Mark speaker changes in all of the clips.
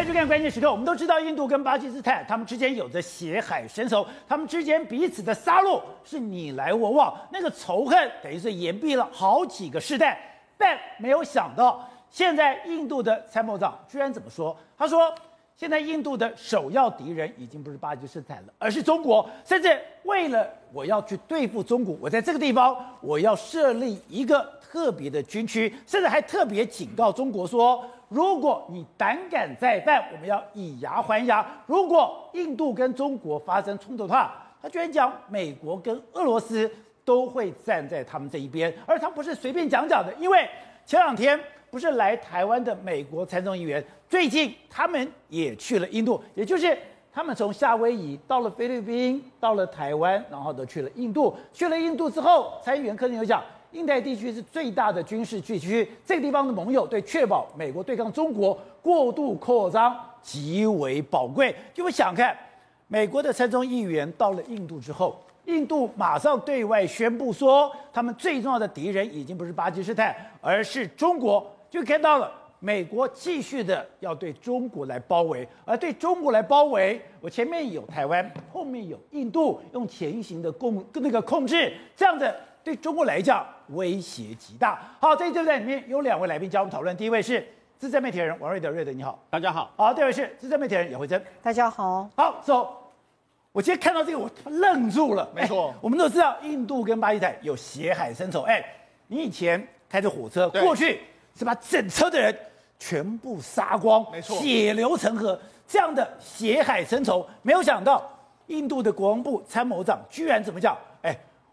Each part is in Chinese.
Speaker 1: 欢迎收看关键时刻。我们都知道，印度跟巴基斯坦他们之间有着血海深仇，他们之间彼此的杀戮是你来我往，那个仇恨等于是延毕了好几个世代。但没有想到，现在印度的参谋长居然怎么说？他说，现在印度的首要敌人已经不是巴基斯坦了，而是中国。甚至为了我要去对付中国，我在这个地方我要设立一个特别的军区，甚至还特别警告中国说。如果你胆敢再犯，我们要以牙还牙。如果印度跟中国发生冲突的话，他居然讲美国跟俄罗斯都会站在他们这一边，而他不是随便讲讲的，因为前两天不是来台湾的美国参众议员，最近他们也去了印度，也就是他们从夏威夷到了菲律宾，到了台湾，然后都去了印度。去了印度之后，参议员柯文哲有讲。印太地区是最大的军事聚区，这个地方的盟友对确保美国对抗中国过度扩张极为宝贵。就会想看，美国的参众议员到了印度之后，印度马上对外宣布说，他们最重要的敌人已经不是巴基斯坦，而是中国。就看到了美国继续的要对中国来包围，而对中国来包围，我前面有台湾，后面有印度，用前行的控那个控制这样的。对中国来讲，威胁极大。好，这一节里面有两位来宾加入讨论。第一位是资深媒体人王瑞德，瑞德你好，
Speaker 2: 大家好。
Speaker 1: 好，第二位是资深媒体人姚慧珍，
Speaker 3: 大家好。
Speaker 1: 好，走。我今天看到这个，我愣住了。
Speaker 2: 没错，
Speaker 1: 我们都知道印度跟巴基斯坦有血海深仇。哎，你以前开着火车过去，是把整车的人全部杀光，
Speaker 2: 没错，
Speaker 1: 血流成河，这样的血海深仇，没有想到印度的国防部参谋长居然怎么讲？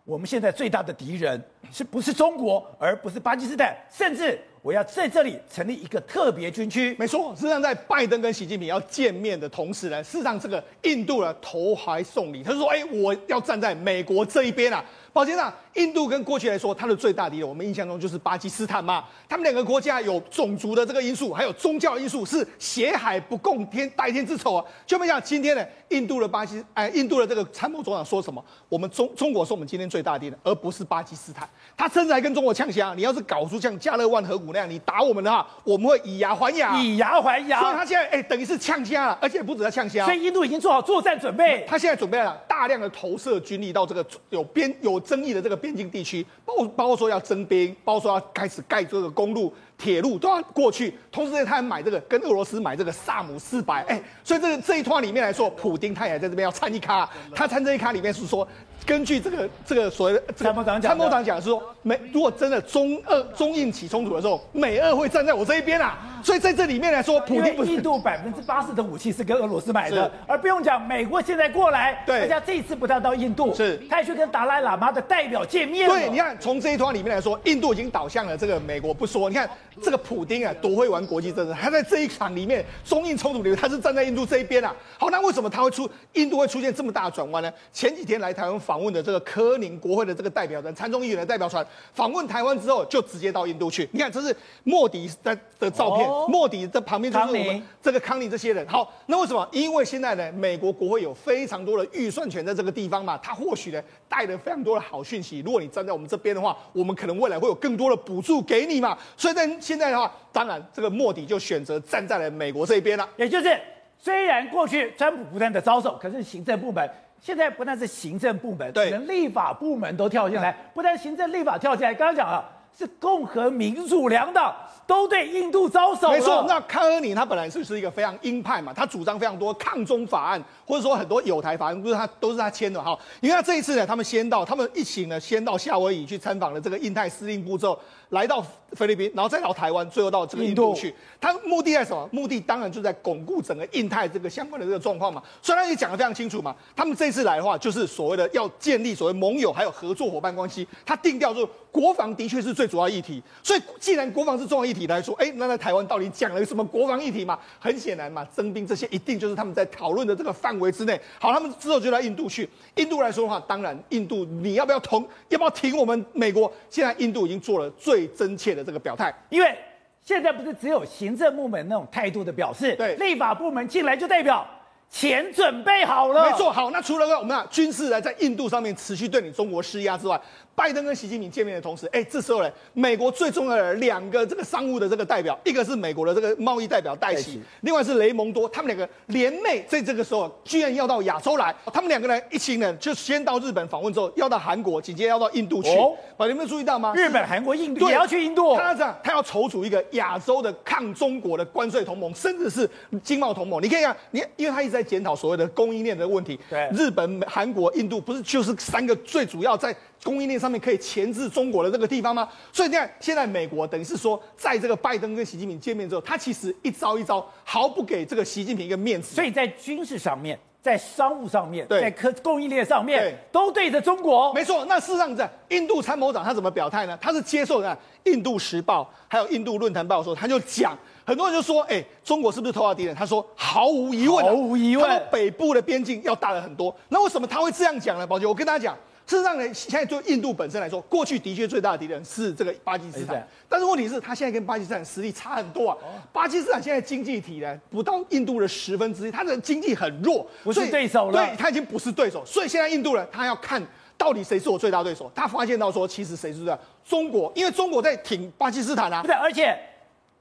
Speaker 1: 我们现在最大的敌人是不是中国，而不是巴基斯坦？甚至我要在这里成立一个特别军区。
Speaker 2: 没错，实际上在拜登跟习近平要见面的同时呢，事实上这个印度呢投怀送礼，他说：“哎，我要站在美国这一边啊。”宝先生，印度跟过去来说，它的最大敌人，我们印象中就是巴基斯坦嘛。他们两个国家有种族的这个因素，还有宗教因素，是血海不共天代天之仇啊。就没想今天呢，印度的巴西，哎，印度的这个参谋总长说什么？我们中中国是我们今天最大敌人，而不是巴基斯坦。他甚至还跟中国呛声，你要是搞出像加勒万河谷那样，你打我们的话，我们会以牙还牙，
Speaker 1: 以牙还牙。
Speaker 2: 所以他现在哎，等于是呛声了，而且不止在呛声。
Speaker 1: 所以印度已经做好作战准备，
Speaker 2: 他现在准备了大量的投射军力到这个有边有争议的这个边境。地区包包括说要征兵，包括说要开始盖这个公路、铁路都要过去。同时，他还买这个跟俄罗斯买这个萨姆四百，哎，所以这个这一段里面来说，普丁他也在这边要参一咖。他参这一咖里面是说，根据这个这个所谓的参谋长讲，参谋长讲是说，美如果真的中俄中印起冲突的时候，美俄会站在我这一边啊。所以在这里面来说，普丁不是
Speaker 1: 印度百分之八十的武器是跟俄罗斯买的，而不用讲，美国现在过来，对，大家这一次不但到印度，
Speaker 2: 是，
Speaker 1: 他也去跟达赖喇嘛的代表见面。
Speaker 2: 对，你看从这一段里面来说，印度已经倒向了这个美国不说，你看这个普丁啊，多会玩国际政治，他在这一场里面中印冲突里面，他是站在印度这一边啊。好，那为什么他会出印度会出现这么大的转弯呢？前几天来台湾访问的这个柯宁国会的这个代表人，参众议员的代表团访问台湾之后，就直接到印度去。你看，这是莫迪的的照片，哦、莫迪的旁边就是我们这个康宁这些人。好，那为什么？因为现在呢，美国国会有非常多的预算权在这个地方嘛，他或许呢带了非常多的好讯息。如果你站在我们这边的话，我们可能未来会有更多的补助给你嘛。所以在现在的话，当然这个莫迪就选择站在了美国这边了。
Speaker 1: 也就是，虽然过去川普不断的遭受，可是行政部门现在不但是行政部门，对，连立法部门都跳进来，不但行政立法跳进来，刚刚讲了。是共和民主两党都对印度招手。
Speaker 2: 没错，那康尼他本来是是一个非常鹰派嘛，他主张非常多抗中法案，或者说很多有台法案，不是他都是他签的哈。因为他这一次呢，他们先到，他们一起呢先到夏威夷去参访了这个印太司令部之后，来到菲律宾，然后再到台湾，最后到这个印度去。他目的在什么？目的当然就在巩固整个印太这个相关的这个状况嘛。虽然也讲得非常清楚嘛，他们这次来的话，就是所谓的要建立所谓盟友还有合作伙伴关系。他定调就是国防的确是最主要议题，所以既然国防是重要议题来说，哎，那在台湾到底讲了什么国防议题嘛？很显然嘛，征兵这些一定就是他们在讨论的这个范围之内。好，他们之后就来印度去。印度来说的话，当然印度你要不要同，要不要挺我们美国？现在印度已经做了最真切的这个表态，
Speaker 1: 因为现在不是只有行政部门那种态度的表示，
Speaker 2: 对，
Speaker 1: 立法部门进来就代表钱准备好了。
Speaker 2: 没错，好，那除了我们啊军事来在印度上面持续对你中国施压之外。拜登跟习近平见面的同时，哎，这时候呢，美国最重要的两个这个商务的这个代表，一个是美国的这个贸易代表戴琪，另外是雷蒙多，他们两个联袂在这个时候居然要到亚洲来，他们两个人一起呢，就先到日本访问之后，要到韩国，紧接着要到印度去。哦，你们有没有注意到吗？
Speaker 1: 日本、韩国、印度也要去印度。
Speaker 2: 他这样，他要筹组一个亚洲的抗中国的关税同盟，甚至是经贸同盟。你可以看，你因为他一直在检讨所谓的供应链的问题。
Speaker 1: 对，
Speaker 2: 日本、韩国、印度不是就是三个最主要在。供应链上面可以钳制中国的这个地方吗？所以你看，现在美国等于是说，在这个拜登跟习近平见面之后，他其实一招一招毫不给这个习近平一个面子。
Speaker 1: 所以在军事上面，在商务上面，在科供应链上面，都对着中国。
Speaker 2: 没错。那事实上，在印度参谋长他怎么表态呢？他是接受的《印度时报》还有《印度论坛报》说，他就讲，很多人就说，哎，中国是不是头号敌人？他说，毫无疑问，
Speaker 1: 毫无疑问，他
Speaker 2: 们北部的边境要大了很多。那为什么他会这样讲呢？宝杰，我跟大家讲。事实上呢，现在就印度本身来说，过去的确最大的敌人是这个巴基斯坦。但是问题是，他现在跟巴基斯坦实力差很多啊。巴基斯坦现在经济体呢，不到印度的十分之一，他的经济很弱，
Speaker 1: 不是对手了。
Speaker 2: 对，他已经不是对手，所以现在印度人，他要看到底谁是我最大对手。他发现到说，其实谁是这中国，因为中国在挺巴基斯坦啊。
Speaker 1: 不对，而且。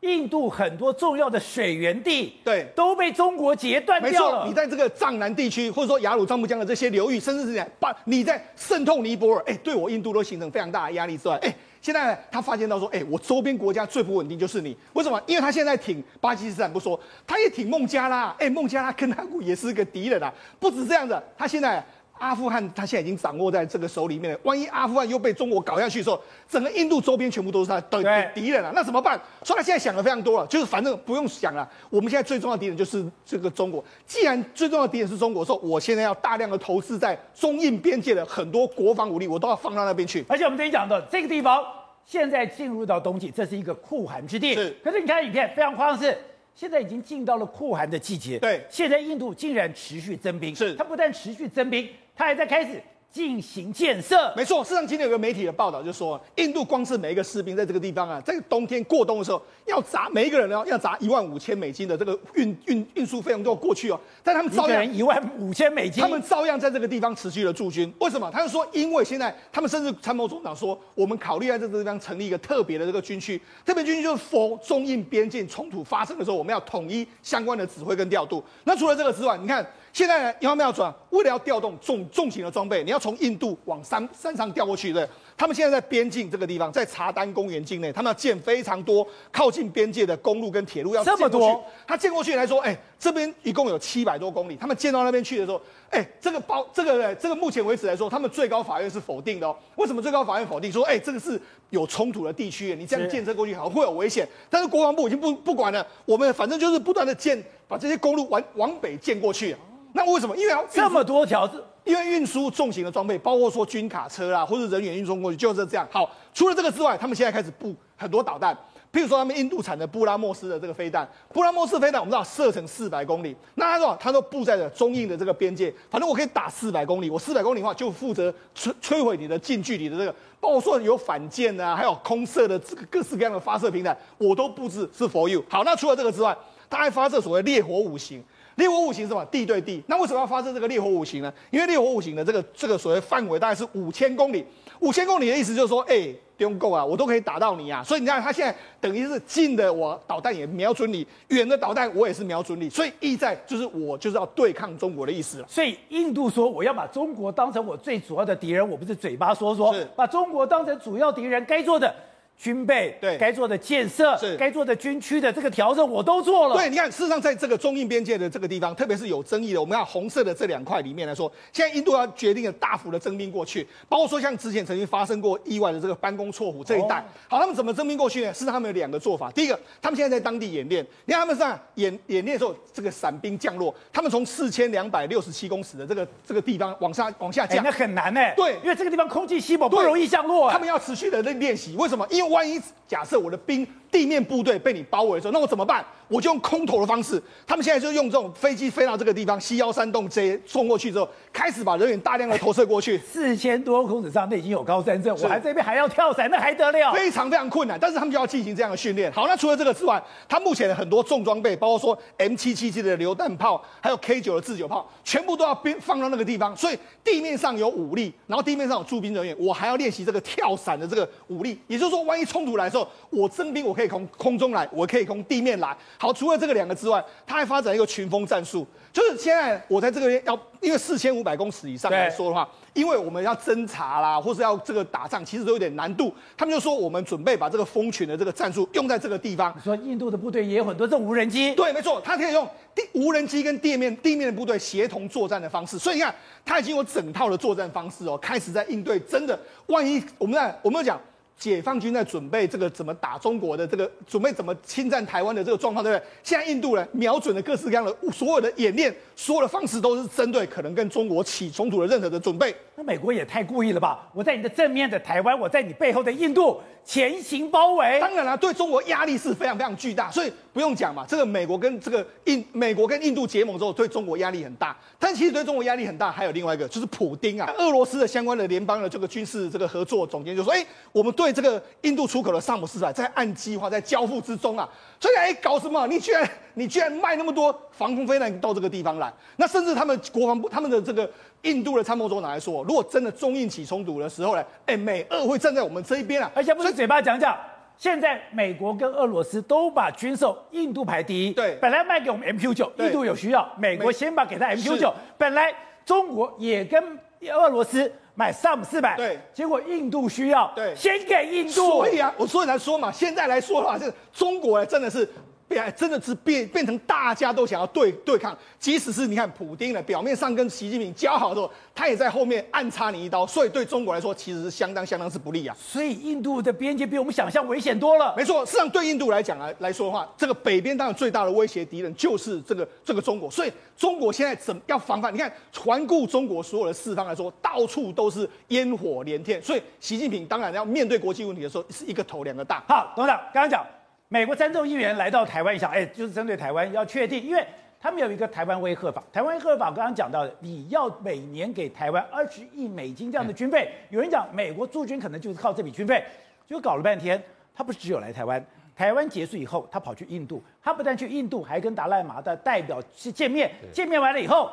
Speaker 1: 印度很多重要的水源地，
Speaker 2: 对，
Speaker 1: 都被中国截断掉了。
Speaker 2: 没错，你在这个藏南地区，或者说雅鲁藏布江的这些流域，甚至是把你在渗透尼泊尔，哎，对我印度都形成非常大的压力之外，哎，现在呢，他发现到说，哎，我周边国家最不稳定就是你，为什么？因为他现在挺巴基斯坦不说，他也挺孟加拉，哎，孟加拉跟他也是个敌人啊，不止这样子，他现在。阿富汗他现在已经掌握在这个手里面了，万一阿富汗又被中国搞下去的时候，整个印度周边全部都是他的敌人了，那怎么办？所以他现在想的非常多了，就是反正不用想了，我们现在最重要的敌人就是这个中国。既然最重要的敌人是中国，说我现在要大量的投资在中印边界的很多国防武力，我都要放到那边去。
Speaker 1: 而且我们之前讲的这个地方，现在进入到冬季，这是一个酷寒之地。
Speaker 2: 是，
Speaker 1: 可是你看影片非常夸张是。现在已经进到了酷寒的季节，
Speaker 2: 对。
Speaker 1: 现在印度竟然持续增兵，
Speaker 2: 是。
Speaker 1: 它不但持续增兵，它还在开始进行建设。
Speaker 2: 没错，事实上今天有个媒体的报道就说，印度光是每一个士兵在这个地方啊，在冬天过冬的时候，要砸每一个人呢要砸一万五千美金的这个运运运输费用都要过去哦。但他们照样
Speaker 1: 一万五千美金，
Speaker 2: 他们照样在这个地方持续的驻军。为什么？他就说，因为现在他们甚至参谋总长说，我们考虑在这个地方成立一个特别的这个军区，特别军区就是 for 中印边境冲突发生的时候，我们要统一相关的指挥跟调度。那除了这个之外，你看。现在呢，有没有转？为了要调动重重型的装备，你要从印度往山山上调过去，对？他们现在在边境这个地方，在查丹公园境内，他们要建非常多靠近边界的公路跟铁路，要。这么多，他建过去来说，哎，这边一共有七百多公里。他们建到那边去的时候，哎，这个包这个这个目前为止来说，他们最高法院是否定的哦。为什么最高法院否定？说，哎，这个是有冲突的地区，你这样建设过去好像会有危险。但是国防部已经不不管了，我们反正就是不断的建，把这些公路往往北建过去。那为什么？因为要
Speaker 1: 这么多条，
Speaker 2: 因为运输重型的装备，包括说军卡车啦，或者人员运送过去，就是这样。好，除了这个之外，他们现在开始布很多导弹，譬如说他们印度产的布拉莫斯的这个飞弹，布拉莫斯飞弹我们知道射程四百公里，那他说他都布在了中印的这个边界，反正我可以打四百公里，我四百公里的话就负责摧摧毁你的近距离的这个，包括说有反舰啊，还有空射的这个各式各样的发射平台，我都布置是 for you。好，那除了这个之外，他还发射所谓烈火五型。烈火五型是什么？地对地。那为什么要发射这个烈火五型呢？因为烈火五型的这个这个所谓范围大概是五千公里。五千公里的意思就是说，哎、欸，不用够啊，我都可以打到你啊。所以你看，他现在等于是近的我导弹也瞄准你，远的导弹我也是瞄准你。所以意在就是我就是要对抗中国的意思了。
Speaker 1: 所以印度说我要把中国当成我最主要的敌人，我不是嘴巴说
Speaker 2: 说，
Speaker 1: 把中国当成主要敌人，该做的。军备
Speaker 2: 对，
Speaker 1: 该做的建设
Speaker 2: 是
Speaker 1: 该做的军区的这个调整我都做了。
Speaker 2: 对，你看，事实上在这个中印边界的这个地方，特别是有争议的，我们要红色的这两块里面来说，现在印度要决定了大幅的征兵过去，包括说像之前曾经发生过意外的这个班公错虎这一带。哦、好，他们怎么征兵过去呢？事实上他们有两个做法。第一个，他们现在在当地演练，你看他们上演演练的时候，这个伞兵降落，他们从四千两百六十七公尺的这个这个地方往下往下降，
Speaker 1: 那很难呢。
Speaker 2: 对，
Speaker 1: 因为这个地方空气稀薄，不容易降落。
Speaker 2: 他们要持续的练练习，为什么？因为万一假设我的兵地面部队被你包围的时候，那我怎么办？我就用空投的方式。他们现在就用这种飞机飞到这个地方西幺三洞 J 送过去之后，开始把人员大量的投射过去。
Speaker 1: 四千多公尺上，那已经有高山症，我还这边还要跳伞，那还得了？
Speaker 2: 非常非常困难。但是他们就要进行这样的训练。好，那除了这个之外，他目前的很多重装备，包括说 M 七七七的榴弹炮，还有 K 九的自九炮，全部都要编放到那个地方。所以地面上有武力，然后地面上有驻兵人员，我还要练习这个跳伞的这个武力。也就是说，万一冲突来的时候，我征兵我可以从空中来，我可以从地面来。好，除了这个两个。之外，他还发展一个群峰战术，就是现在我在这个要，因为四千五百公尺以上来说的话，因为我们要侦察啦，或是要这个打仗，其实都有点难度。他们就说，我们准备把这个蜂群的这个战术用在这个地方。
Speaker 1: 说印度的部队也有很多这种无人机，
Speaker 2: 对，没错，他可以用地无人机跟地面地面的部队协同作战的方式。所以你看，他已经有整套的作战方式哦，开始在应对。真的，万一我们在我们讲。解放军在准备这个怎么打中国的这个准备怎么侵占台湾的这个状况，对不对？现在印度呢，瞄准了各式各样的所有的演练，所有的方式都是针对可能跟中国起冲突的任何的准备。
Speaker 1: 那美国也太故意了吧？我在你的正面的台湾，我在你背后的印度。前行包围，
Speaker 2: 当然了，对中国压力是非常非常巨大，所以不用讲嘛。这个美国跟这个印，美国跟印度结盟之后，对中国压力很大。但其实对中国压力很大，还有另外一个，就是普丁啊，俄罗斯的相关的联邦的这个军事这个合作总监就说：“哎，我们对这个印度出口的萨姆四百在按计划在交付之中啊。”所以哎，搞什么？你居然你居然卖那么多防空飞弹到这个地方来？那甚至他们国防部他们的这个。印度的参谋总长来说，如果真的中印起冲突的时候呢，哎，美俄会站在我们这一边啊，
Speaker 1: 而且不是嘴巴讲讲。现在美国跟俄罗斯都把军售，印度排第一。
Speaker 2: 对，
Speaker 1: 本来卖给我们 MQ 九，印度有需要，美国先把给他 MQ 九。本来中国也跟俄罗斯买 SAM 四百，
Speaker 2: 对，
Speaker 1: 结果印度需要，
Speaker 2: 对，
Speaker 1: 先给印度。
Speaker 2: 所以啊，我所以来说嘛，现在来说的话，是中国真的是。变真的是变变成大家都想要对对抗，即使是你看普丁呢，表面上跟习近平交好的时候，他也在后面暗插你一刀，所以对中国来说其实是相当相当是不利啊。
Speaker 1: 所以印度的边界比我们想象危险多了。
Speaker 2: 没错，事实上对印度来讲啊来说的话，这个北边当然最大的威胁敌人就是这个这个中国，所以中国现在怎么要防范？你看环顾中国所有的四方来说，到处都是烟火连天，所以习近平当然要面对国际问题的时候是一个头两个大。
Speaker 1: 好，董事长刚刚讲。美国参众议员来到台湾，一想，哎，就是针对台湾要确定，因为他们有一个台湾威吓法。台湾威吓法刚刚讲到的，你要每年给台湾二十亿美金这样的军费。有人讲美国驻军可能就是靠这笔军费，就搞了半天，他不是只有来台湾，台湾结束以后，他跑去印度，他不但去印度，还跟达赖喇的代表去见面，见面完了以后，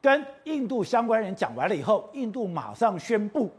Speaker 1: 跟印度相关人讲完了以后，印度马上宣布。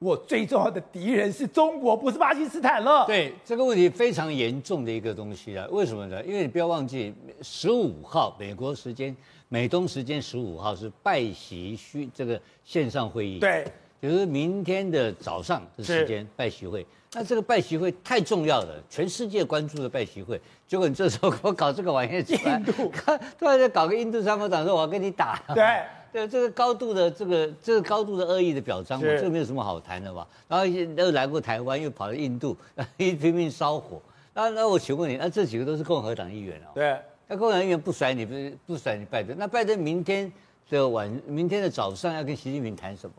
Speaker 1: 我最重要的敌人是中国，不是巴基斯坦了。
Speaker 3: 对这个问题非常严重的一个东西啊，为什么呢？因为你不要忘记，十五号美国时间、美东时间十五号是拜习会这个线上会议，
Speaker 1: 对，
Speaker 3: 就是明天的早上的时间拜习会。那这个拜习会太重要了，全世界关注的拜习会，结果你这时候给我搞这个玩意儿，
Speaker 1: 印度
Speaker 3: 突然间搞个印度参谋长说我要跟你打，
Speaker 1: 对。
Speaker 3: 对这个高度的这个这个高度的恶意的表彰嘛，这个没有什么好谈的嘛。然后又来过台湾，又跑到印度，一拼命烧火。那那我请问你，那这几个都是共和党议员哦。
Speaker 1: 对。
Speaker 3: 那共和党议员不甩你，不不甩你拜登。那拜登明天的晚，明天的早上要跟习近平谈什么？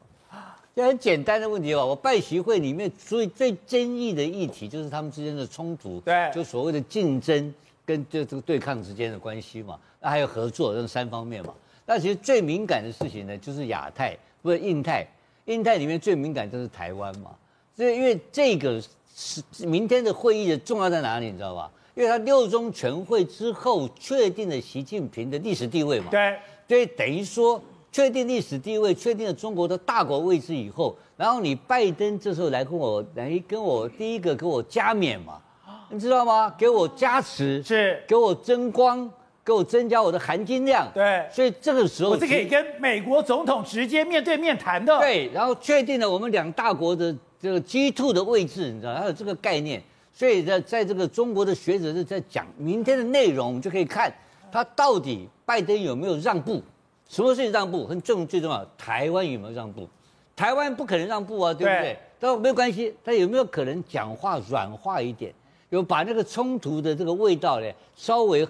Speaker 3: 就很简单的问题吧。我拜习会里面所以最争议的议题就是他们之间的冲突，
Speaker 1: 对，
Speaker 3: 就所谓的竞争跟这这个对抗之间的关系嘛。那还有合作这三方面嘛。那其实最敏感的事情呢，就是亚太，不是印太。印太里面最敏感就是台湾嘛。所以因为这个是明天的会议的重要在哪里，你知道吧？因为他六中全会之后确定了习近平的历史地位嘛。
Speaker 1: 对。
Speaker 3: 所以等于说确定历史地位，确定了中国的大国位置以后，然后你拜登这时候来跟我来跟我第一个给我加冕嘛，你知道吗？给我加持，
Speaker 1: 是
Speaker 3: 给我争光。给我增加我的含金量，
Speaker 1: 对，
Speaker 3: 所以这个时候
Speaker 1: 我是可以跟美国总统直接面对面谈的，
Speaker 3: 对，然后确定了我们两大国的这个 G2 的位置，你知道，还有这个概念，所以在在这个中国的学者是在讲明天的内容，我们就可以看他到底拜登有没有让步，什么事情让步，很重最重要，台湾有没有让步？台湾不可能让步啊，对。不对？都没有关系，他有没有可能讲话软化一点，有把那个冲突的这个味道呢稍微。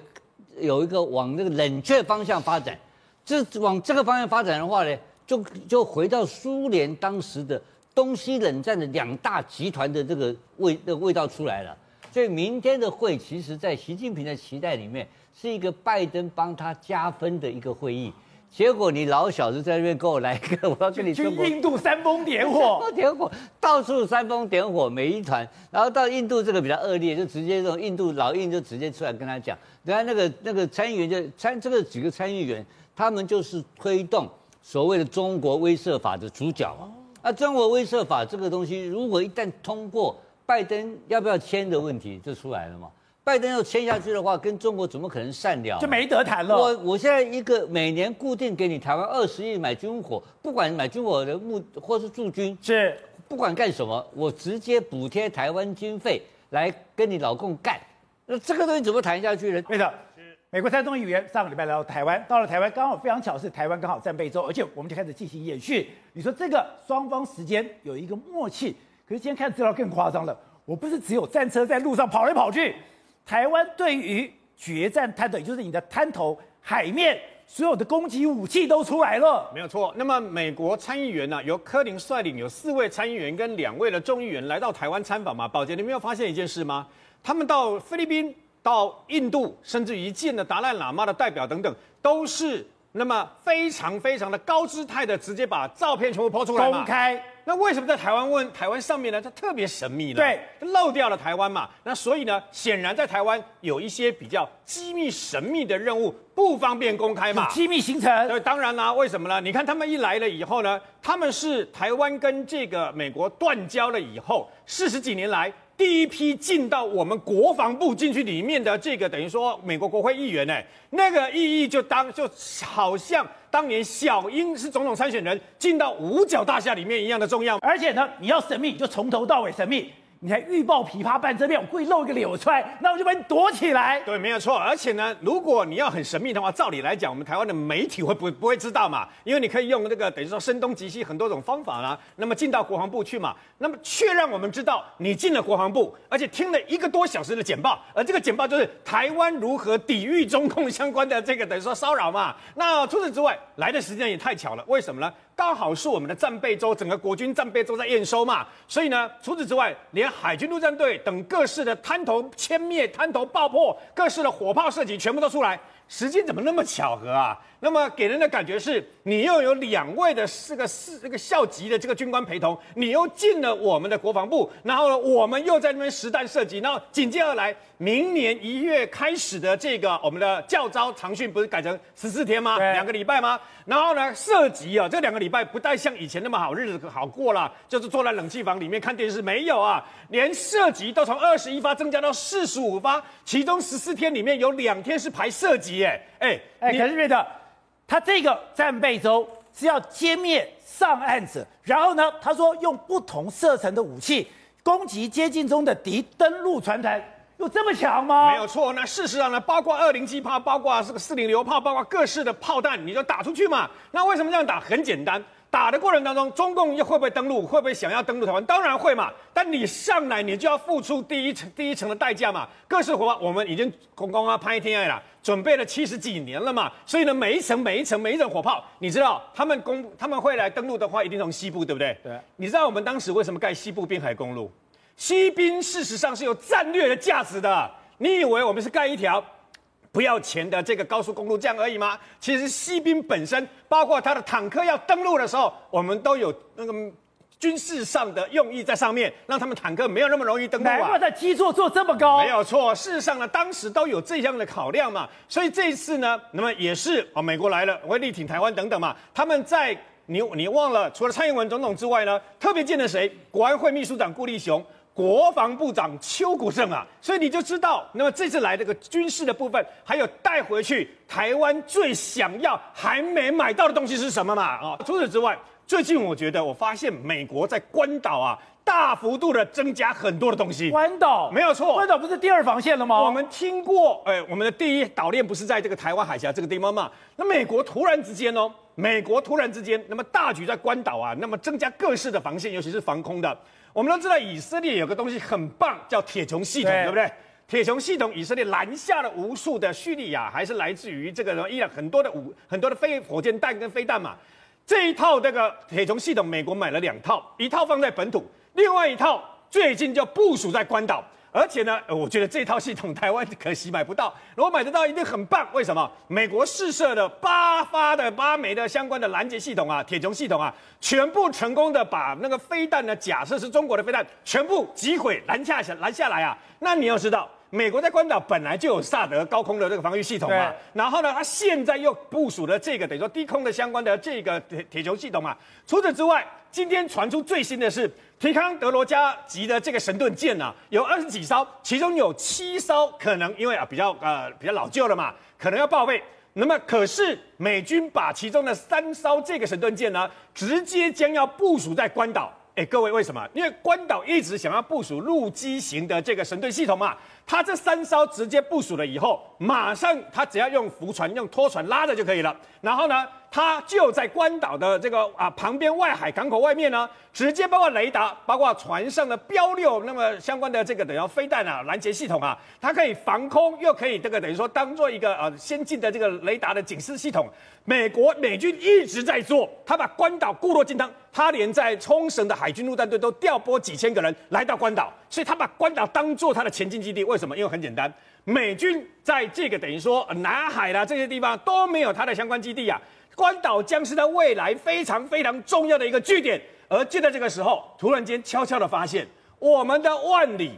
Speaker 3: 有一个往那个冷却方向发展，这往这个方向发展的话呢，就就回到苏联当时的东西冷战的两大集团的这个味的味道出来了。所以明天的会，其实在习近平的期待里面，是一个拜登帮他加分的一个会议。结果你老小子在那边给我来一个，我要跟你
Speaker 1: 去印度煽风点火，
Speaker 3: 煽风点火，到处煽风点火，每一团。然后到印度这个比较恶劣，就直接这种印度老印就直接出来跟他讲，人家那个那个参议员就参这个几个参议员，他们就是推动所谓的中国威慑法的主角。啊，中国威慑法这个东西，如果一旦通过，拜登要不要签的问题就出来了嘛。拜登要签下去的话，跟中国怎么可能善了？
Speaker 1: 就没得谈了。
Speaker 3: 我我现在一个每年固定给你台湾二十亿买军火，不管买军火的目或是驻军，
Speaker 1: 是
Speaker 3: 不管干什么，我直接补贴台湾经费来跟你老共干。那这个东西怎么谈下去呢？
Speaker 1: 对的，美国参众议员上个礼拜来到台湾，到了台湾刚好非常巧是台湾刚好战备周，而且我们就开始进行演训。你说这个双方时间有一个默契，可是今天看资料更夸张了，我不是只有战车在路上跑来跑去。台湾对于决战滩头，也就是你的滩头海面，所有的攻击武器都出来了。
Speaker 4: 没有错。那么美国参议员呢、由柯林率领，有四位参议员跟两位的众议员来到台湾参访嘛？宝杰，你没有发现一件事吗？他们到菲律宾、到印度，甚至于见的达赖喇嘛的代表等等，都是那么非常非常的高姿态的，直接把照片全部抛出来
Speaker 1: 公开。
Speaker 4: 那为什么在台湾问台湾上面呢？它特别神秘呢？
Speaker 1: 对，
Speaker 4: 漏掉了台湾嘛。那所以呢，显然在台湾有一些比较机密神秘的任务，不方便公开嘛。
Speaker 1: 机密行程。
Speaker 4: 对，当然啦。为什么呢？你看他们一来了以后呢，他们是台湾跟这个美国断交了以后，四十几年来第一批进到我们国防部进去里面的这个，等于说美国国会议员呢，那个意义就当就好像。当年小英是总统参选人，进到五角大厦里面一样的重要，
Speaker 1: 而且呢，你要神秘就从头到尾神秘。你还预报琵琶半遮面，我故意露一个脸出来，那我就把你躲起来。
Speaker 4: 对，没有错。而且呢，如果你要很神秘的话，照理来讲，我们台湾的媒体会不会不会知道嘛？因为你可以用那个等于说声东击西很多种方法啦。那么进到国防部去嘛，那么却让我们知道你进了国防部，而且听了一个多小时的简报，而这个简报就是台湾如何抵御中共相关的这个等于说骚扰嘛。那除此之外，来的时间也太巧了，为什么呢？刚好是我们的战备周，整个国军战备周在验收嘛，所以呢，除此之外，连海军陆战队等各式的滩头歼灭、滩头爆破、各式的火炮射击，全部都出来。时间怎么那么巧合啊？那么给人的感觉是，你又有两位的四个四这个校级的这个军官陪同，你又进了我们的国防部，然后呢，我们又在那边实弹射击，然后紧接而来，明年一月开始的这个我们的教招长训不是改成十四天吗？两个礼拜吗？然后呢，射击啊，这两个礼拜不再像以前那么好日子好过了，就是坐在冷气房里面看电视，没有啊，连射击都从二十一发增加到四十五发，其中十四天里面有两天是排射击。哎哎
Speaker 1: 哎，可是瑞特，他这个战备周是要歼灭上岸者，然后呢，他说用不同射程的武器攻击接近中的敌登陆船团，有这么强吗？
Speaker 4: 没有错。那事实上呢，包括二零七炮，包括这个四零榴炮，包括各式的炮弹，你就打出去嘛。那为什么这样打？很简单。打的过程当中，中共又会不会登陆？会不会想要登陆台湾？当然会嘛。但你上来，你就要付出第一层第一层的代价嘛。各式火炮，我们已经空空啊拍天爱了，准备了七十几年了嘛。所以呢，每一层每一层每一层火炮，你知道他们攻他们会来登陆的话，一定从西部，对不对？
Speaker 1: 对。
Speaker 4: 你知道我们当时为什么盖西部滨海公路？西滨事实上是有战略的价值的。你以为我们是盖一条？不要钱的这个高速公路这样而已吗？其实西兵本身，包括他的坦克要登陆的时候，我们都有那个军事上的用意在上面，让他们坦克没有那么容易登陆啊。
Speaker 1: 难怪在基座做这么高。
Speaker 4: 没有错，事实上呢，当时都有这样的考量嘛。所以这一次呢，那么也是啊，美国来了，会力挺台湾等等嘛。他们在你你忘了，除了蔡英文总统之外呢，特别见了谁？国安会秘书长顾立雄。国防部长邱国正啊，所以你就知道，那么这次来这个军事的部分，还有带回去台湾最想要还没买到的东西是什么嘛？啊，除此之外，最近我觉得我发现美国在关岛啊，大幅度的增加很多的东西。
Speaker 1: 关岛没有错，关岛不是第二防线了吗？
Speaker 4: 我们听过，哎，我们的第一岛链不是在这个台湾海峡这个地方嘛？那美国突然之间哦，美国突然之间，那么大举在关岛啊，那么增加各式的防线，尤其是防空的。我们都知道以色列有个东西很棒，叫铁穹系统，对，对不对？铁穹系统，以色列拦下了无数的叙利亚，还是来自于这个伊朗很多的武、很多的飞火箭弹跟飞弹嘛。这一套这个铁穹系统，美国买了两套，一套放在本土，另外一套最近就部署在关岛。而且呢，我觉得这套系统台湾可惜买不到，如果买得到一定很棒。为什么？美国试射的八发的八枚的相关的拦截系统啊，铁穹系统啊，全部成功的把那个飞弹呢，假设是中国的飞弹，全部击毁拦下下拦下来啊。那你要知道。美国在关岛本来就有萨德高空的这个防御系统嘛，然后呢，它现在又部署了这个等于说低空的相关的这个铁铁穹系统嘛。除此之外，今天传出最新的是提康德罗加级的这个神盾舰啊，有二十几艘，其中有七艘可能因为啊比较呃比较老旧了嘛，可能要报废。那么可是美军把其中的三艘这个神盾舰呢，直接将要部署在关岛。哎，各位为什么？因为关岛一直想要部署陆基型的这个神盾系统嘛。他这三艘直接部署了以后，马上他只要用浮船、用拖船拉着就可以了。然后呢，他就在关岛的这个啊旁边外海港口外面呢，直接包括雷达、包括船上的标六，那么相关的这个等于飞弹啊、拦截系统啊，它可以防空，又可以这个等于说当做一个呃先进的这个雷达的警示系统。美国美军一直在做，他把关岛固若金汤，他连在冲绳的海军陆战队都调拨几千个人来到关岛，所以他把关岛当做他的前进基地。为什么？因为很简单，美军在这个等于说南海啦这些地方都没有他的相关基地啊。关岛将是在未来非常非常重要的一个据点，而就在这个时候，突然间悄悄的发现，我们的万里、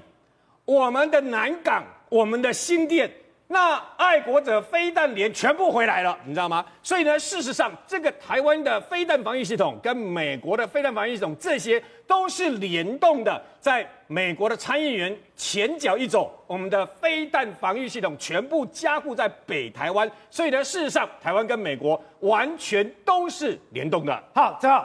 Speaker 4: 我们的南港、我们的新店，那爱国者飞弹连全部回来了，你知道吗？所以呢，事实上，这个台湾的飞弹防御系统跟美国的飞弹防御系统，这些都是联动的。在美国的参议员前脚一走，我们的飞弹防御系统全部加固在北台湾。所以呢，事实上，台湾跟美国完全都是联动的。
Speaker 1: 好，正好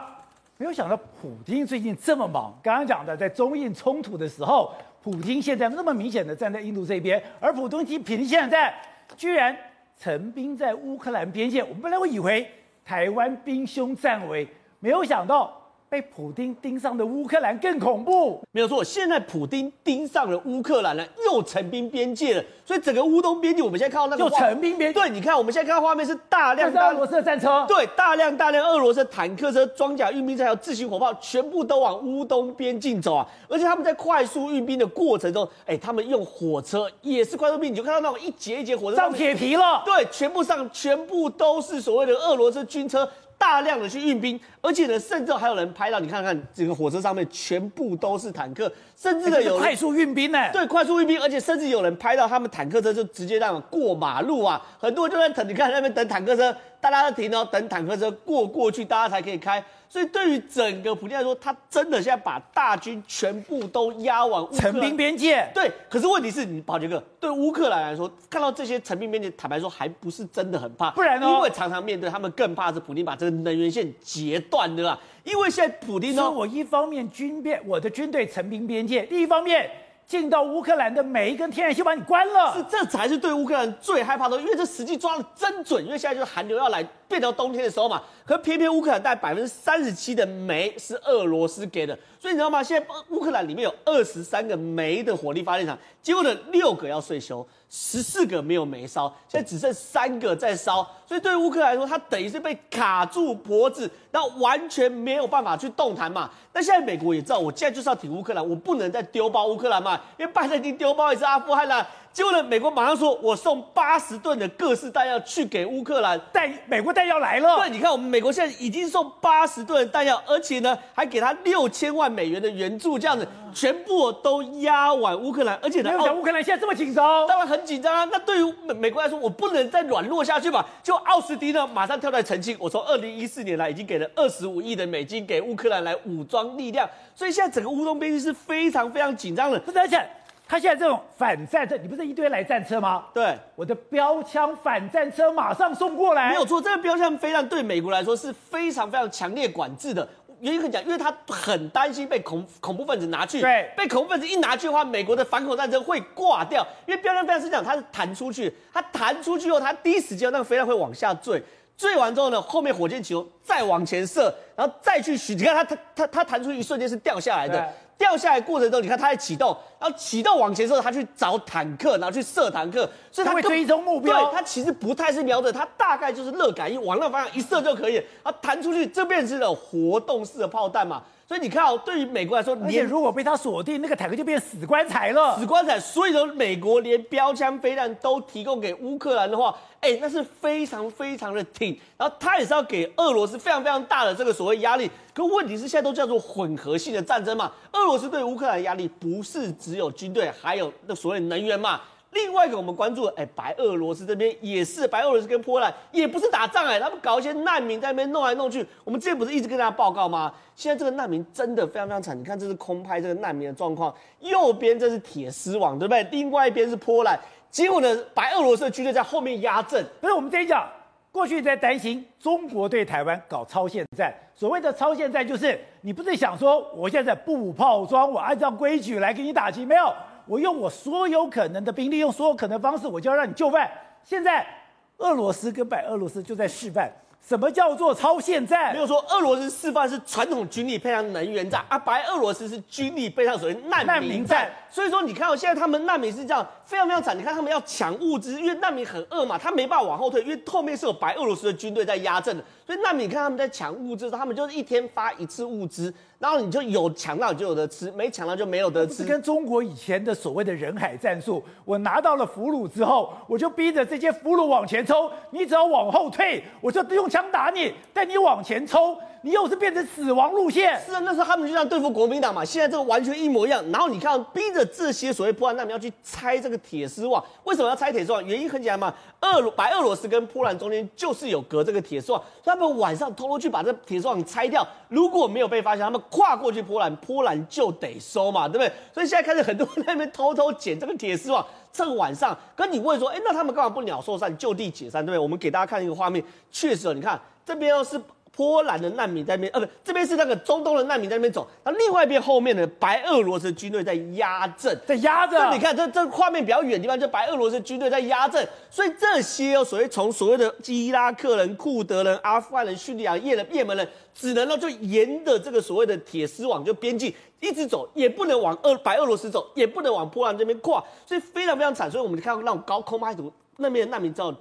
Speaker 1: 没有想到普京最近这么忙。刚刚讲的，在中印冲突的时候。普京现在那么明显的站在印度这边，而普丁其平现在居然陈兵在乌克兰边界。我们本来会以为台湾兵凶战危，没有想到。被普丁盯上的乌克兰更恐怖，
Speaker 5: 没有错。现在普丁盯上了乌克兰了，又成兵边界了，所以整个乌东边境，我们现在看到那个
Speaker 1: 又成兵边界。
Speaker 5: 对，你看我们现在看到画面是大量大
Speaker 1: 俄罗斯的战车，
Speaker 5: 对，大量大量俄罗斯坦克车、装甲运兵车还有自行火炮，全部都往乌东边境走啊！而且他们在快速运兵的过程中，哎，他们用火车也是快速运兵，你就看到那种一节一节火车
Speaker 1: 上铁皮了，
Speaker 5: 对，全部上全部都是所谓的俄罗斯军车。大量的去运兵，而且呢，甚至还有人拍到，你看看这个火车上面全部都是坦克，甚至呢有
Speaker 1: 快速运兵呢，
Speaker 5: 对，快速运兵，而且甚至有人拍到他们坦克车就直接让过马路啊，很多人就在等，你看那边等坦克车，大家要停哦，等坦克车过过去，大家才可以开。所以对于整个普京来说，他真的现在把大军全部都压往
Speaker 1: 陈兵边界。
Speaker 5: 对，可是问题是你宝杰哥，对乌克兰来说，看到这些陈兵边界，坦白说还不是真的很怕，
Speaker 1: 不然呢？
Speaker 5: 因为常常面对他们更怕是普京把这个能源线截断的啦。因为现在普京呢，
Speaker 1: 我一方面军变，我的军队陈兵边界，另一方面。进到乌克兰的每一根天然气把你关了，
Speaker 5: 是这才是对乌克兰最害怕的，因为这时机抓的真准，因为现在就是寒流要来，变到冬天的时候嘛。可偏偏乌克兰带百分之三十七的煤是俄罗斯给的，所以你知道吗？现在乌克兰里面有二十三个煤的火力发电厂，结果呢六个要岁修。十四个没有煤烧，现在只剩三个在烧，所以对于乌克兰来说，它等于是被卡住脖子，然后完全没有办法去动弹嘛。那现在美国也知道，我现在就是要挺乌克兰，我不能再丢包乌克兰嘛，因为拜登已经丢包一次阿富汗了。结果呢，美国马上说，我送八十吨的各式弹药去给乌克兰，
Speaker 1: 弹美国弹药来了。
Speaker 5: 对，你看我们美国现在已经送八十吨的弹药，而且呢，还给他六千万美元的援助，这样子全部都压往乌克兰，而且呢，
Speaker 1: 没有乌克兰现在这么紧张，
Speaker 5: 当然很紧张啊。那对于美美国来说，我不能再软弱下去吧？就奥斯汀呢，马上跳出来澄清，我从二零一四年来已经给了二十五亿的美金给乌克兰来武装力量，所以现在整个乌东边境是非常非常紧张的，
Speaker 1: 而且。他现在这种反战车，你不是一堆来战车吗？
Speaker 5: 对，
Speaker 1: 我的标枪反战车马上送过来。
Speaker 5: 没有错，这个标枪飞弹对美国来说是非常非常强烈管制的。原因很讲，因为他很担心被恐恐怖分子拿去。
Speaker 1: 对，
Speaker 5: 被恐怖分子一拿去的话，美国的反恐战争会挂掉。因为标枪飞弹是讲，它是弹出去，它弹出去后，它第一时间那个飞弹会往下坠，坠完之后呢，后面火箭球再往前射，然后再去取。你看它它它它弹出去一瞬间是掉下来的。掉下来过程中，你看它在启动，然后启动往前之后，他去找坦克，然后去射坦克，所以他
Speaker 1: 会追踪目标。
Speaker 5: 对，他其实不太是瞄准，他大概就是热感应往那个方向一射就可以，啊弹出去，这边是的活动式的炮弹嘛。所以你看哦，对于美国来说，
Speaker 1: 而且如果被他锁定，那个坦克就变死棺材了。
Speaker 5: 死棺材。所以说，美国连标枪飞弹都提供给乌克兰的话，哎，那是非常非常的挺。然后他也是要给俄罗斯非常非常大的这个所谓压力。可问题是，现在都叫做混合性的战争嘛。俄罗斯对乌克兰的压力不是只只有军队，还有那所谓能源嘛。另外一个我们关注的，哎，白俄罗斯这边也是，白俄罗斯跟波兰也不是打仗哎，他们搞一些难民在那边弄来弄去。我们之前不是一直跟大家报告吗？现在这个难民真的非常非常惨，你看这是空拍这个难民的状况，右边这是铁丝网，对不对？另外一边是波兰，结果呢，白俄罗斯的军队在后面压阵。
Speaker 1: 所以我们这一讲，过去在担心中国对台湾搞超限战，所谓的超限战就是你不是想说我现在布炮装，我按照规矩来给你打击，没有。我用我所有可能的兵力，用所有可能的方式，我就要让你就范。现在，俄罗斯跟白俄罗斯就在示范。什么叫做超限战？
Speaker 5: 没有说俄罗斯示范是传统军力配上能源战，啊，白俄罗斯是军力配上所谓难民战。所以说，你看到现在他们难民是这样，非常非常惨。你看他们要抢物资，因为难民很饿嘛，他没办法往后退，因为后面是有白俄罗斯的军队在压阵的。所以那你看他们在抢物资，他们就是一天发一次物资，然后你就有抢到就有得吃，没抢到就没有得吃。
Speaker 1: 跟中国以前的所谓的人海战术，我拿到了俘虏之后，我就逼着这些俘虏往前冲，你只要往后退，我就用枪。打你，但你往前冲，你又是变成死亡路线。
Speaker 5: 是啊，那时候他们就像对付国民党嘛，现在这个完全一模一样。然后你看，逼着这些所谓波兰难民要去拆这个铁丝网，为什么要拆铁丝网？原因很简单嘛，俄罗白俄罗斯跟波兰中间就是有隔这个铁丝网，他们晚上偷偷去把这铁丝网拆掉。如果没有被发现，他们跨过去波兰，波兰就得收嘛，对不对？所以现在开始很多人在那边偷偷捡这个铁丝网。这个晚上跟你问说，哎，那他们干嘛不鸟兽散，就地解散，对不对？我们给大家看一个画面，确实哦，你看这边又是。波兰的难民在那边，呃，不，这边是那个中东的难民在那边走，那另外一边后面的，白俄罗斯军队在压阵，
Speaker 1: 在压着。
Speaker 5: 那你看这这画面比较远的地方，就白俄罗斯军队在压阵，所以这些哦，所谓从所谓的伊拉克人、库德人、阿富汗人、叙利亚、叶人、叶门人，只能呢就沿着这个所谓的铁丝网，就边境一直走，也不能往俄白俄罗斯走，也不能往波兰这边跨，所以非常非常惨。所以我们看到那种高空拍图。那边难民只好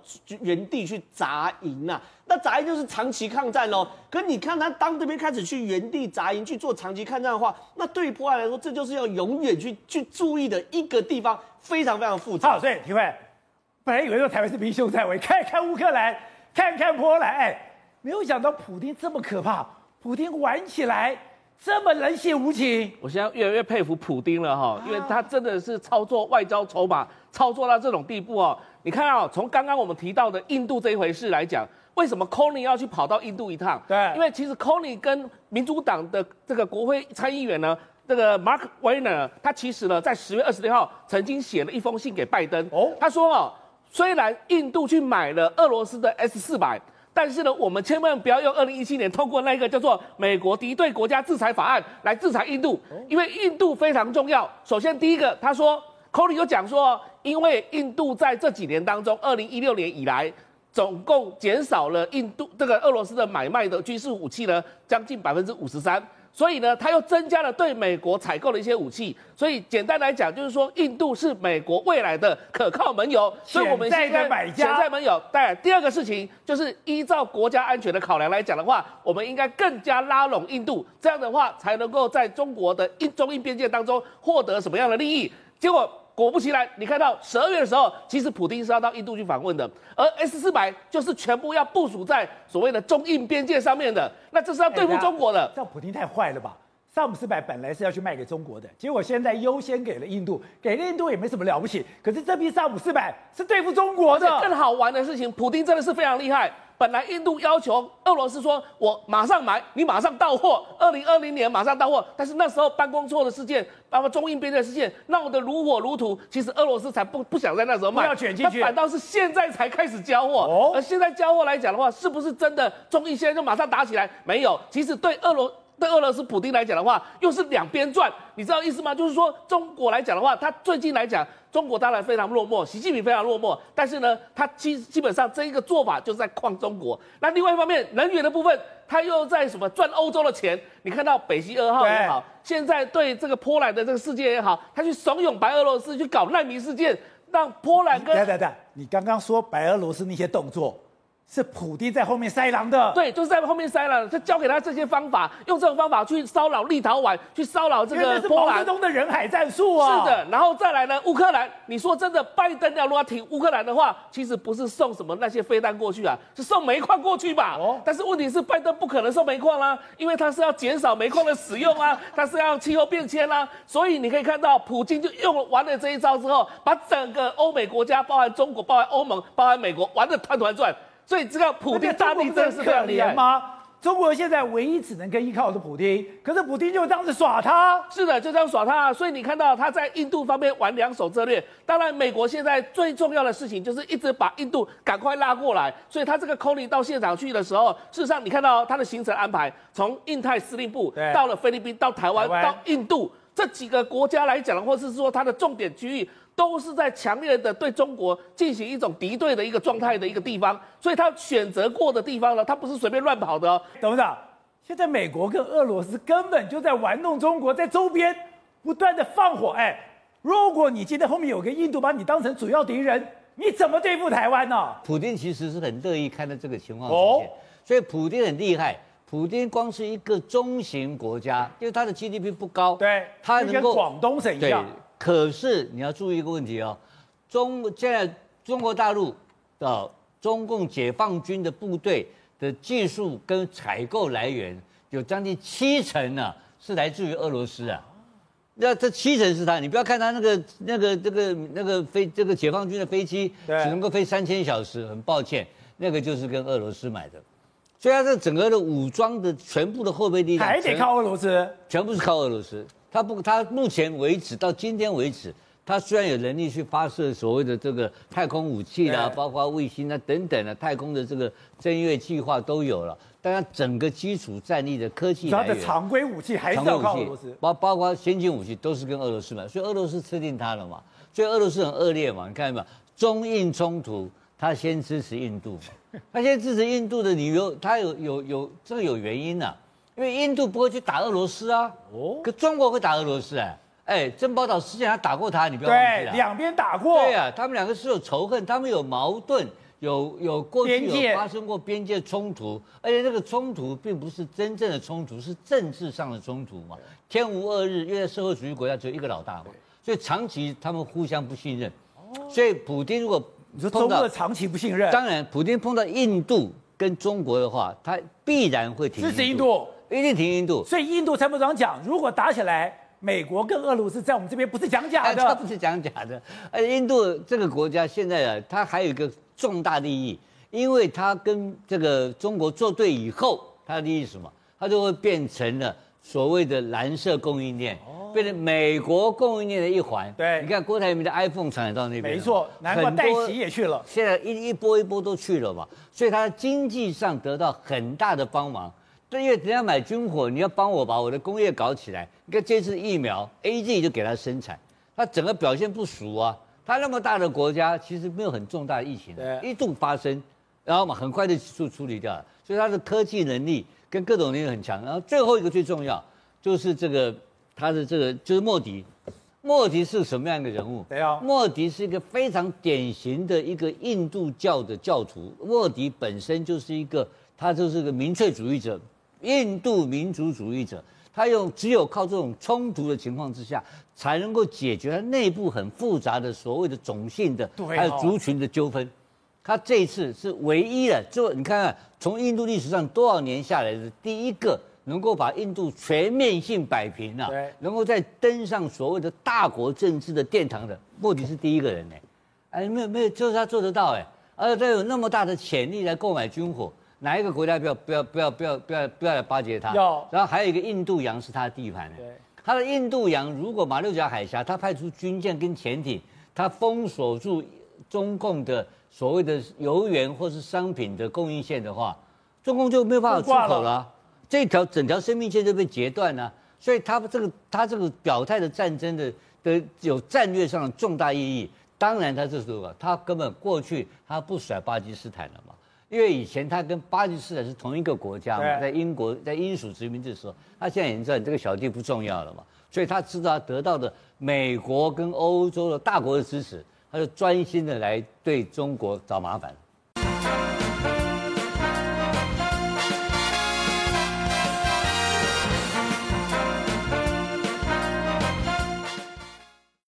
Speaker 5: 原地去扎营呐，那扎营就是长期抗战喽。可你看他当这边开始去原地扎营去做长期抗战的话，那对于波兰来说，这就是要永远去去注意的一个地方，非常非常复杂。
Speaker 1: 好，所以体会，本来以为说台湾是兵凶战危，看看乌克兰，看看波兰，没有想到普丁这么可怕，普丁玩起来这么冷血无情。
Speaker 6: 我现在越来越佩服普丁了哈，因为他真的是操作外交筹码，操作到这种地步哦。你看啊，从刚刚我们提到的印度这一回事来讲，为什么 Coney 要去跑到印度一趟？
Speaker 1: 对，
Speaker 6: 因为其实 Coney 跟民主党的这个国会参议员呢，这个 Mark Warner，他其实呢在十月二十六号曾经写了一封信给拜登。哦，他说哦，虽然印度去买了俄罗斯的 S 四百，但是呢，我们千万不要用二零一七年通过那个叫做美国敌对国家制裁法案来制裁印度，因为印度非常重要。首先第一个，他说。科里有讲说，因为印度在这几年当中，二零一六年以来，总共减少了印度这个俄罗斯的买卖的军事武器呢，将近百分之五十三。所以呢，他又增加了对美国采购的一些武器。所以简单来讲，就是说，印度是美国未来的可靠盟友。所以我们现在潜在盟友。当然，第二个事情就是依照国家安全的考量来讲的话，我们应该更加拉拢印度，这样的话才能够在中国的印中印边界当中获得什么样的利益。结果果不其然，你看到十二月的时候，其实普丁是要到印度去访问的，而 S 四百就是全部要部署在所谓的中印边界上面的，那这是要对付中国的。
Speaker 1: 这普丁太坏了吧？萨姆四百本来是要去卖给中国的，结果现在优先给了印度，给了印度也没什么了不起。可是这批萨姆四百是对付中国的。
Speaker 6: 更好玩的事情，普丁真的是非常厉害。本来印度要求俄罗斯说：“我马上买，你马上到货，二零二零年马上到货。”但是那时候办公错的事件，包括中印边界事件闹得如火如荼。其实俄罗斯才不不想在那时候卖，
Speaker 1: 要卷进去，
Speaker 6: 反倒是现在才开始交货。哦，而现在交货来讲的话，是不是真的中印现在就马上打起来？没有，其实对俄罗。对俄罗斯普丁来讲的话，又是两边转，你知道意思吗？就是说，中国来讲的话，他最近来讲，中国当然非常落寞，习近平非常落寞，但是呢，他基基本上这一个做法就是在框中国。那另外一方面，能源的部分，他又在什么赚欧洲的钱？你看到北溪二号也好，现在对这个波兰的这个事件也好，他去怂恿白俄罗斯去搞难民事件，让波兰跟……
Speaker 1: 等等等，你刚刚说白俄罗斯那些动作。是普丁在后面塞狼的，
Speaker 6: 对，就是在后面塞狼，他教给他这些方法，用这种方法去骚扰立陶宛，去骚扰这个波兰。
Speaker 1: 毛泽东的人海战术啊！
Speaker 6: 是的，然后再来呢，乌克兰，你说真的，拜登要如果挺乌克兰的话，其实不是送什么那些飞弹过去啊，是送煤矿过去吧？哦，但是问题是，拜登不可能送煤矿啦，因为他是要减少煤矿的使用啊，他是要气候变迁啦，所以你可以看到，普京就用完了这一招之后，把整个欧美国家，包含中国、包含欧盟、包含美国，玩的团团转。所以这个普丁大帝真的是可怜吗？
Speaker 1: 中国现在唯一只能跟依靠的是普京，可是普京就这样子耍他。
Speaker 6: 是的，就这样耍他。所以你看到他在印度方面玩两手策略。当然，美国现在最重要的事情就是一直把印度赶快拉过来。所以他这个 Kony 到现场去的时候，事实上你看到他的行程安排，从印太司令部到了菲律宾，到台湾，到印度这几个国家来讲，或是说他的重点区域。都是在强烈的对中国进行一种敌对的一个状态的一个地方，所以他选择过的地方呢，他不是随便乱跑的哦。
Speaker 1: 董事长，现在美国跟俄罗斯根本就在玩弄中国，在周边不断的放火。哎，如果你今天后面有个印度把你当成主要敌人，你怎么对付台湾呢？
Speaker 3: 普京其实是很乐意看到这个情况出现，所以普京很厉害。普京光是一个中型国家，因为他的 GDP 不高，
Speaker 1: 对，
Speaker 3: 他能够
Speaker 1: 跟广东省一样。
Speaker 3: 可是你要注意一个问题哦，中现在中国大陆的中共解放军的部队的技术跟采购来源有将近七成呢，是来自于俄罗斯啊。那这七成是他，你不要看他那个那个这个那个飞这个解放军的飞机只能够飞三千小时，很抱歉，那个就是跟俄罗斯买的。所以他这整个的武装的全部的后备力量
Speaker 1: 还得靠俄罗斯，
Speaker 3: 全部是靠俄罗斯。他不，他目前为止到今天为止，他虽然有能力去发射所谓的这个太空武器啦，包括卫星啊等等的太空的这个正月计划都有了，但他整个基础战力的科技
Speaker 1: 他的常规武器还是要靠俄罗斯，
Speaker 3: 包包括先进武器都是跟俄罗斯买，所以俄罗斯吃定他了嘛，所以俄罗斯很恶劣嘛，你看到没有？中印冲突，他先支持印度嘛，他先支持印度的理由，他有有有这个有原因呐、啊。因为印度不会去打俄罗斯啊，哦，可中国会打俄罗斯哎，哎，珍宝岛事件还打过他，你不要忘记了，
Speaker 1: 两边打过，
Speaker 3: 对啊，他们两个是有仇恨，他们有矛盾，有有过去有发生过边界冲突，而且这个冲突并不是真正的冲突，是政治上的冲突嘛，天无二日，因为社会主义国家只有一个老大嘛，所以长期他们互相不信任，所以普京如果
Speaker 1: 你说中国长期不信任，
Speaker 3: 当然普京碰到印度跟中国的话，他必然会挺
Speaker 1: 支持印度。
Speaker 3: 一定挺印度，
Speaker 1: 所以印度参谋长讲，如果打起来，美国跟俄罗斯在我们这边不是讲假的，
Speaker 3: 他不是讲假的。而印度这个国家现在啊，它还有一个重大利益，因为它跟这个中国作对以后，它的利益是什么？它就会变成了所谓的蓝色供应链，哦变成美国供应链的一环。
Speaker 1: 对，
Speaker 3: 你看郭台铭的 iPhone 厂也到那边，
Speaker 1: 没错，难怪戴奇也去了。
Speaker 3: 现在一一波一波都去了嘛，所以它经济上得到很大的帮忙。对，因为人家买军火，你要帮我把我的工业搞起来。你看这次疫苗，A G 就给他生产，他整个表现不俗啊。他那么大的国家，其实没有很重大的疫情，一度发生，然后嘛很快就处处理掉了。所以他的科技能力跟各种能力很强。然后最后一个最重要，就是这个他的这个就是莫迪。莫迪是什么样一个人物？
Speaker 1: 对啊，
Speaker 3: 莫迪是一个非常典型的一个印度教的教徒。莫迪本身就是一个，他就是个民粹主义者。印度民族主义者，他用只有靠这种冲突的情况之下，才能够解决他内部很复杂的所谓的种姓的，还有族群的纠纷。他这一次是唯一的，就你看看，从印度历史上多少年下来的第一个能够把印度全面性摆平了，能够再登上所谓的大国政治的殿堂的，莫迪是第一个人呢。哎，没有没有，就是他做得到哎，而且他有那么大的潜力来购买军火。哪一个国家不要不要不要不要不要不要来巴结他？
Speaker 1: 要。
Speaker 3: 然后还有一个印度洋是他的地盘呢。对。他的印度洋，如果马六甲海峡他派出军舰跟潜艇，他封锁住中共的所谓的油源或是商品的供应线的话，中共就没有办法出口了，了。这条整条生命线就被截断了。所以他这个他这个表态的战争的的有战略上的重大意义。当然他这时候他根本过去他不甩巴基斯坦了嘛。因为以前他跟巴基斯坦是同一个国家嘛，在英国在英属殖民地的时候，他现在已经知道你这个小弟不重要了嘛，所以他知道他得到的美国跟欧洲的大国的支持，他就专心的来对中国找麻烦。